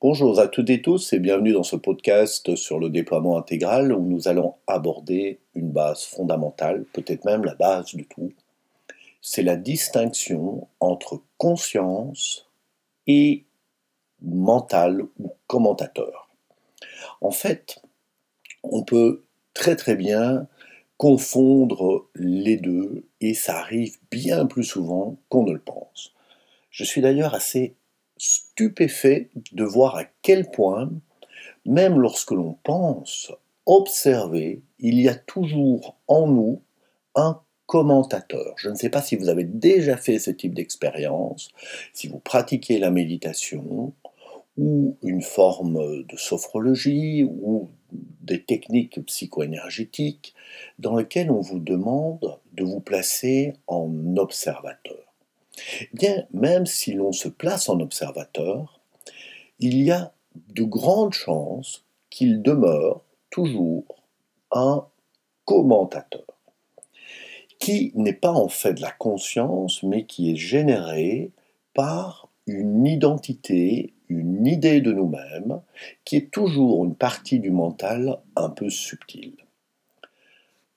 Bonjour à toutes et tous et bienvenue dans ce podcast sur le déploiement intégral où nous allons aborder une base fondamentale, peut-être même la base de tout. C'est la distinction entre conscience et mental ou commentateur. En fait, on peut très très bien confondre les deux et ça arrive bien plus souvent qu'on ne le pense. Je suis d'ailleurs assez stupéfait de voir à quel point, même lorsque l'on pense observer, il y a toujours en nous un commentateur. Je ne sais pas si vous avez déjà fait ce type d'expérience, si vous pratiquez la méditation ou une forme de sophrologie ou des techniques psycho-énergétiques dans lesquelles on vous demande de vous placer en observateur. Bien, même si l'on se place en observateur, il y a de grandes chances qu'il demeure toujours un commentateur, qui n'est pas en fait de la conscience, mais qui est généré par une identité, une idée de nous-mêmes, qui est toujours une partie du mental un peu subtile.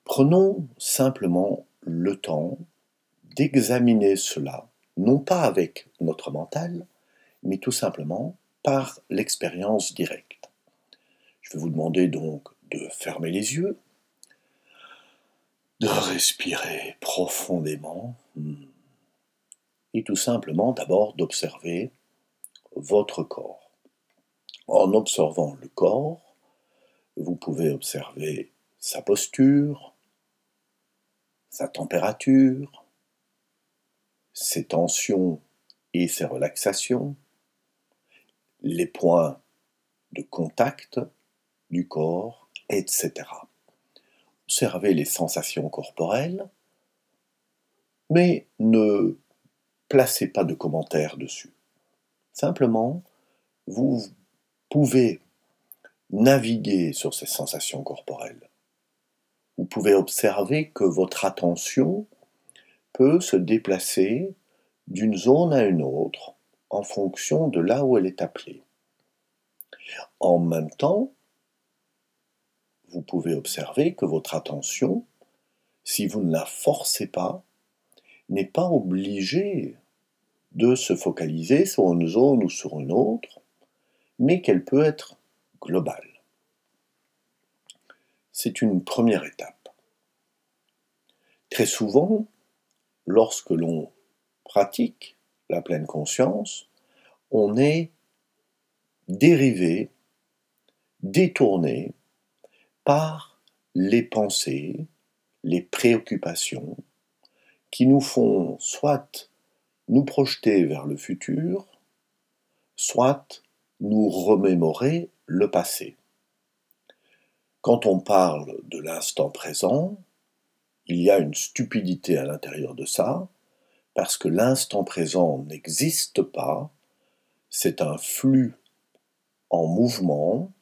Prenons simplement le temps d'examiner cela non pas avec notre mental, mais tout simplement par l'expérience directe. Je vais vous demander donc de fermer les yeux, de respirer profondément et tout simplement d'abord d'observer votre corps. En observant le corps, vous pouvez observer sa posture, sa température, ses tensions et ses relaxations, les points de contact du corps, etc. Observez les sensations corporelles, mais ne placez pas de commentaires dessus. Simplement, vous pouvez naviguer sur ces sensations corporelles. Vous pouvez observer que votre attention peut se déplacer d'une zone à une autre en fonction de là où elle est appelée. En même temps, vous pouvez observer que votre attention, si vous ne la forcez pas, n'est pas obligée de se focaliser sur une zone ou sur une autre, mais qu'elle peut être globale. C'est une première étape. Très souvent, lorsque l'on pratique la pleine conscience, on est dérivé, détourné par les pensées, les préoccupations qui nous font soit nous projeter vers le futur, soit nous remémorer le passé. Quand on parle de l'instant présent, il y a une stupidité à l'intérieur de ça, parce que l'instant présent n'existe pas, c'est un flux en mouvement,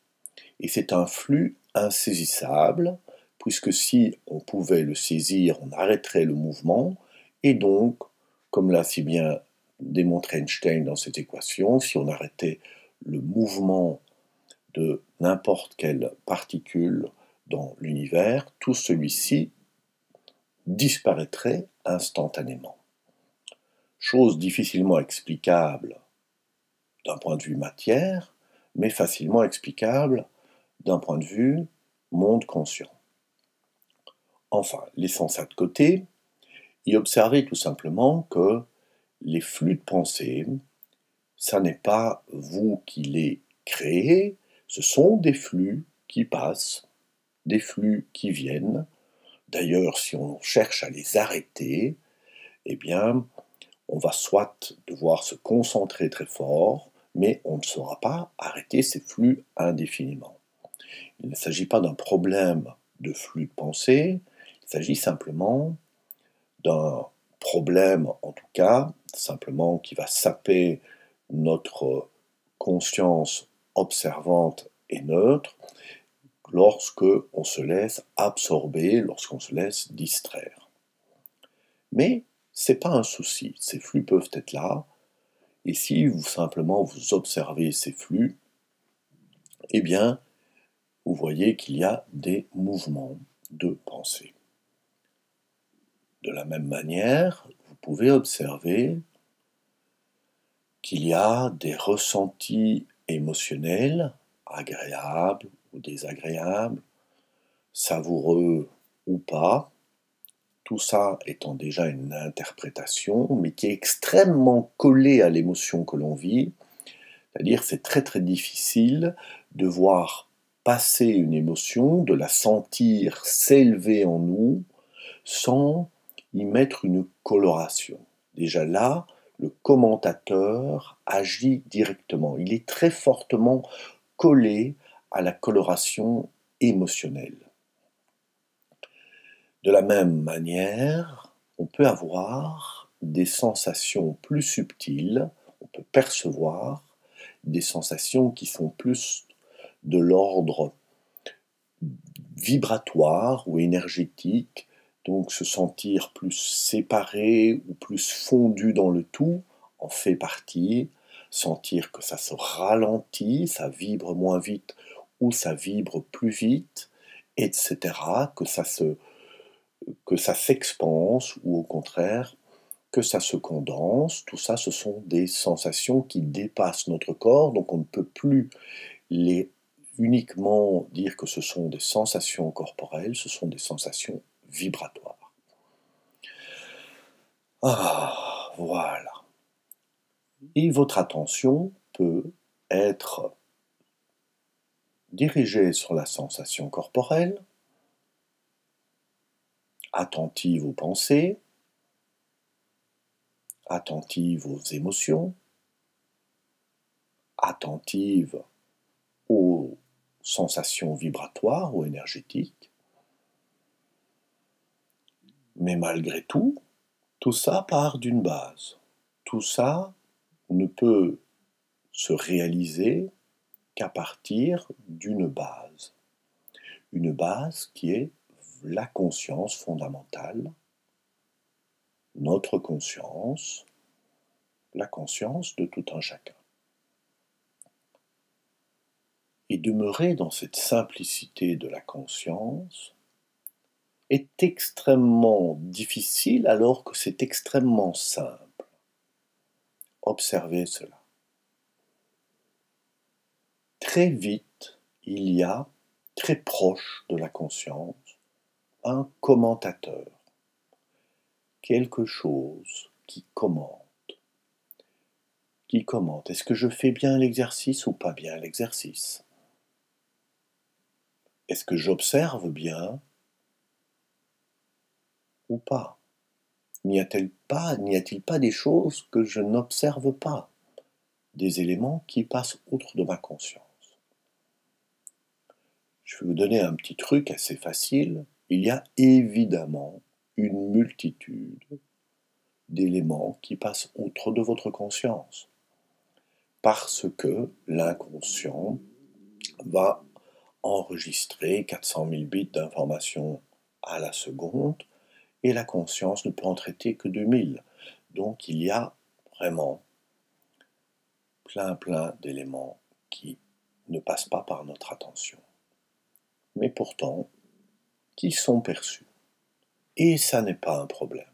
et c'est un flux insaisissable, puisque si on pouvait le saisir, on arrêterait le mouvement, et donc, comme l'a si bien démontré Einstein dans cette équation, si on arrêtait le mouvement de n'importe quelle particule dans l'univers, tout celui-ci disparaîtrait instantanément. Chose difficilement explicable d'un point de vue matière, mais facilement explicable d'un point de vue monde conscient. Enfin, laissant ça de côté, y observer tout simplement que les flux de pensée, ça n'est pas vous qui les créez, ce sont des flux qui passent, des flux qui viennent, D'ailleurs, si on cherche à les arrêter, eh on va soit devoir se concentrer très fort, mais on ne saura pas arrêter ces flux indéfiniment. Il ne s'agit pas d'un problème de flux de pensée, il s'agit simplement d'un problème, en tout cas, simplement qui va saper notre conscience observante et neutre, lorsque on se laisse absorber, lorsqu'on se laisse distraire. Mais c'est pas un souci, ces flux peuvent être là, et si vous simplement vous observez ces flux, eh bien, vous voyez qu'il y a des mouvements de pensée. De la même manière, vous pouvez observer qu'il y a des ressentis émotionnels, agréables ou désagréables, savoureux ou pas, tout ça étant déjà une interprétation, mais qui est extrêmement collée à l'émotion que l'on vit, c'est-à-dire c'est très très difficile de voir passer une émotion, de la sentir s'élever en nous, sans y mettre une coloration. Déjà là, le commentateur agit directement. Il est très fortement collé à la coloration émotionnelle. De la même manière, on peut avoir des sensations plus subtiles, on peut percevoir des sensations qui sont plus de l'ordre vibratoire ou énergétique, donc se sentir plus séparé ou plus fondu dans le tout en fait partie, sentir que ça se ralentit, ça vibre moins vite ou ça vibre plus vite, etc., que ça se que ça s'expanse ou au contraire que ça se condense, tout ça ce sont des sensations qui dépassent notre corps, donc on ne peut plus les uniquement dire que ce sont des sensations corporelles, ce sont des sensations vibratoires. Ah, voilà. Et votre attention peut être dirigée sur la sensation corporelle, attentive aux pensées, attentive aux émotions, attentive aux sensations vibratoires ou énergétiques. Mais malgré tout, tout ça part d'une base. Tout ça ne peut se réaliser qu'à partir d'une base. Une base qui est la conscience fondamentale, notre conscience, la conscience de tout un chacun. Et demeurer dans cette simplicité de la conscience est extrêmement difficile alors que c'est extrêmement simple. Observez cela. Très vite, il y a, très proche de la conscience, un commentateur, quelque chose qui commente. Qui commente. Est-ce que je fais bien l'exercice ou pas bien l'exercice? Est-ce que j'observe bien ou pas? N'y a-t-il pas, pas des choses que je n'observe pas? Des éléments qui passent outre de ma conscience Je vais vous donner un petit truc assez facile. Il y a évidemment une multitude d'éléments qui passent outre de votre conscience. Parce que l'inconscient va enregistrer 400 000 bits d'informations à la seconde, et la conscience ne peut en traiter que 2000. Donc il y a vraiment plein plein d'éléments qui ne passent pas par notre attention, mais pourtant qui sont perçus. Et ça n'est pas un problème.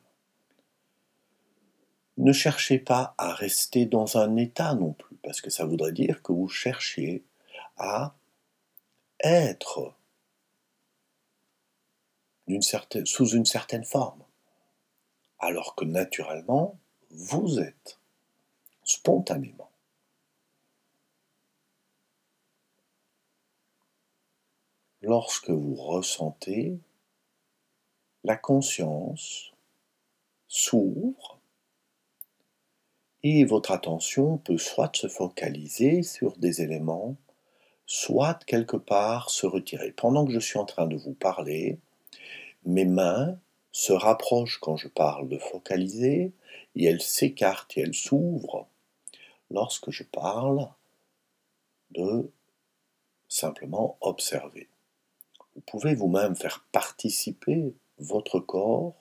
Ne cherchez pas à rester dans un état non plus, parce que ça voudrait dire que vous cherchiez à être sous une certaine forme, alors que naturellement, vous êtes spontanément. Lorsque vous ressentez, la conscience s'ouvre et votre attention peut soit se focaliser sur des éléments soit quelque part se retirer. Pendant que je suis en train de vous parler, mes mains se rapprochent quand je parle de focaliser et elles s'écartent et elles s'ouvrent lorsque je parle de simplement observer. Vous pouvez vous-même faire participer votre corps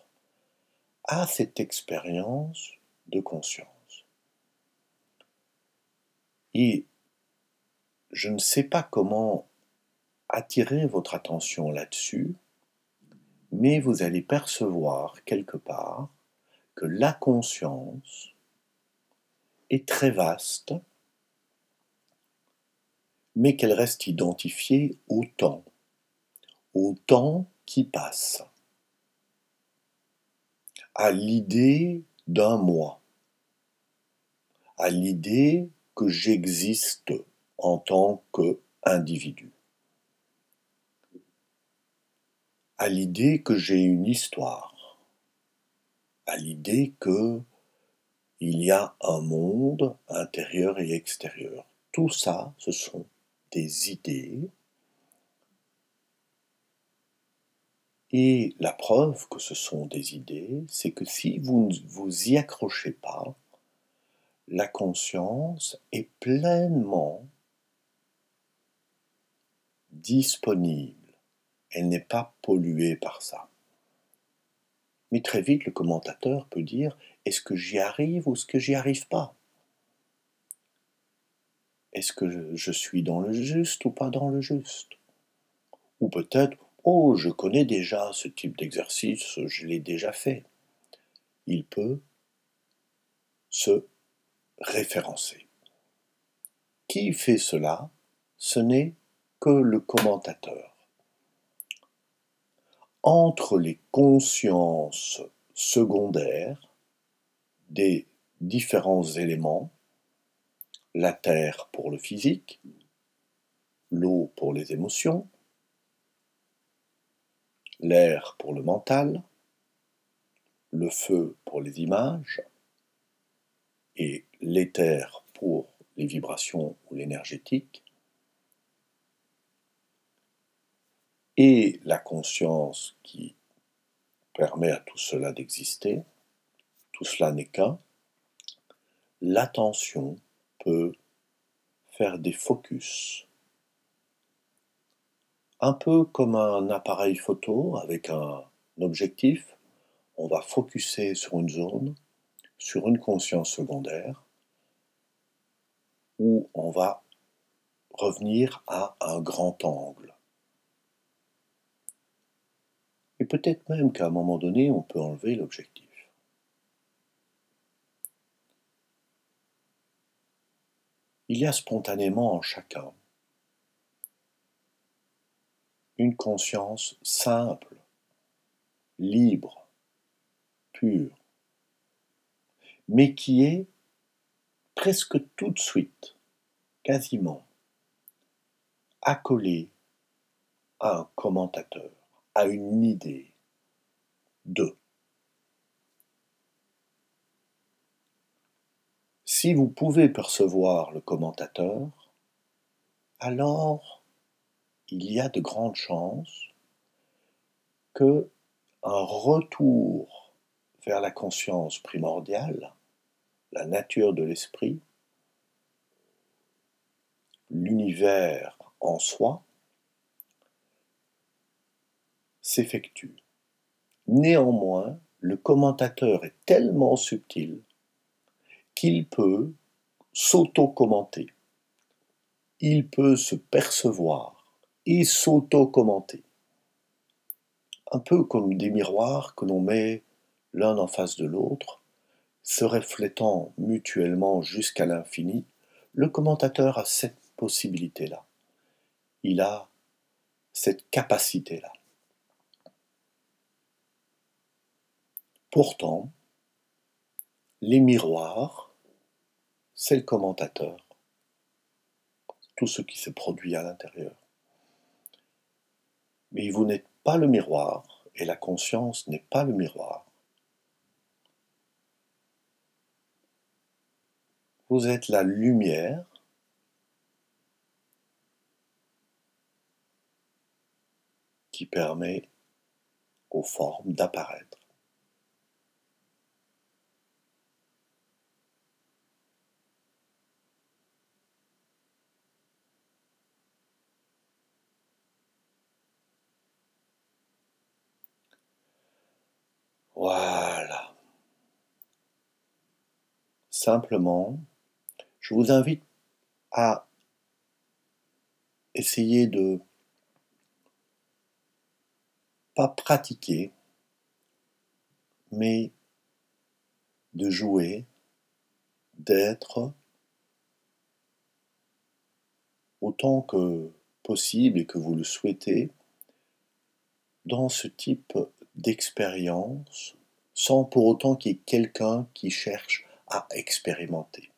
à cette expérience de conscience? Et je ne sais pas comment attirer votre attention là-dessus, mais vous allez percevoir quelque part que la conscience est très vaste, mais qu'elle reste identifiée au temps, au temps qui passe, à l'idée d'un moi, à l'idée que j'existe en tant qu'individu, à l'idée que j'ai une histoire, à l'idée que il y a un monde intérieur et extérieur. Tout ça, ce sont des idées. Et la preuve que ce sont des idées, c'est que si vous ne vous y accrochez pas, la conscience est pleinement disponible. Elle n'est pas polluée par ça. Mais très vite, le commentateur peut dire est-ce que j'y arrive ou est-ce que j'y arrive pas? Est-ce que je suis dans le juste ou pas dans le juste? Ou peut-être oh, je connais déjà ce type d'exercice, je l'ai déjà fait. Il peut se référencer. Qui fait cela? Ce n'est que le commentateur entre les consciences secondaires des différents éléments, la terre pour le physique, l'eau pour les émotions, l'air pour le mental, le feu pour les images et l'éther pour les vibrations ou l'énergétique, et la conscience qui permet à tout cela d'exister, tout cela n'est qu'un, l'attention peut faire des focus. Un peu comme un appareil photo avec un objectif, on va focuser sur une zone, sur une conscience secondaire, où on va revenir à un grand angle. Et peut-être même qu'à un moment donné, on peut enlever l'objectif. Il y a spontanément en chacun une conscience simple, libre, pure, mais qui est presque tout de suite, quasiment, accolée à un commentateur à une idée de. Si vous pouvez percevoir le commentateur, alors il y a de grandes chances que un retour vers la conscience primordiale, la nature de l'esprit, l'univers en soi, s'effectue. Néanmoins, le commentateur est tellement subtil qu'il peut s'auto-commenter. Il peut se percevoir et s'auto-commenter. Un peu comme des miroirs que l'on met l'un en face de l'autre, se reflétant mutuellement jusqu'à l'infini, le commentateur a cette possibilité-là. Il a cette capacité-là. Pourtant, les miroirs, c'est le commentateur, tout ce qui se produit à l'intérieur. Mais vous n'êtes pas le miroir, et la conscience n'est pas le miroir. Vous êtes la lumière qui permet aux formes d'apparaître. Voilà. Simplement, je vous invite à essayez de pas pratiquer, mais de jouer, d'être autant que possible et que vous le souhaitez dans ce type d'expérience sans pour autant qu'il y ait quelqu'un qui cherche à expérimenter.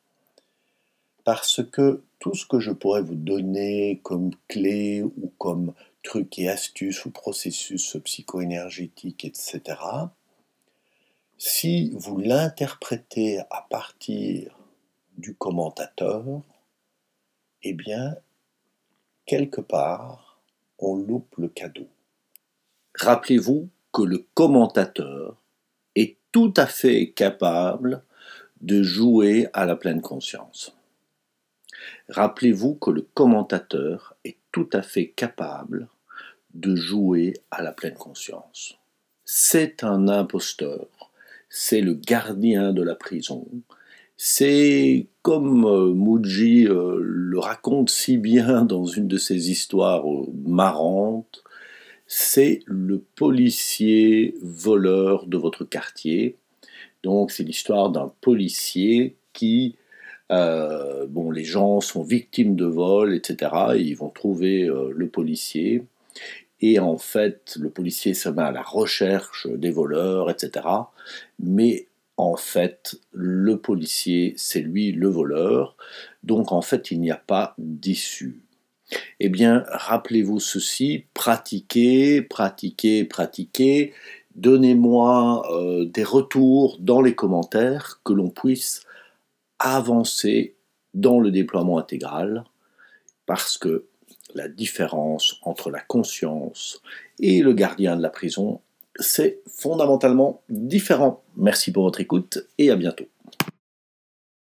Parce que tout ce que je pourrais vous donner comme clé ou comme trucs et astuces ou processus psycho-énergétiques, etc., si vous l'interprétez à partir du commentateur, eh bien, quelque part, on loupe le cadeau. Rappelez-vous que le commentateur est tout à fait capable de jouer à la pleine conscience. Rappelez-vous que le commentateur est tout à fait capable de jouer à la pleine conscience. C'est un imposteur, c'est le gardien de la prison, c'est comme euh, Muji euh, le raconte si bien dans une de ses histoires euh, marrantes, c'est le policier voleur de votre quartier. Donc c'est l'histoire d'un policier qui, bon, les gens sont victimes de vol, etc. ils vont trouver le policier et en fait, le policier se met à la recherche des voleurs, etc. Mais en fait, le policier, c'est lui le voleur. Donc en fait, il n'y a pas d'issue. Eh bien, rappelez-vous ceci, pratiquez, pratiquez, pratiquez. Donnez-moi euh, des retours dans les commentaires que l'on puisse avancer dans le déploiement intégral parce que la différence entre la conscience et le gardien de la prison, c'est fondamentalement différent. Merci pour votre écoute et à bientôt.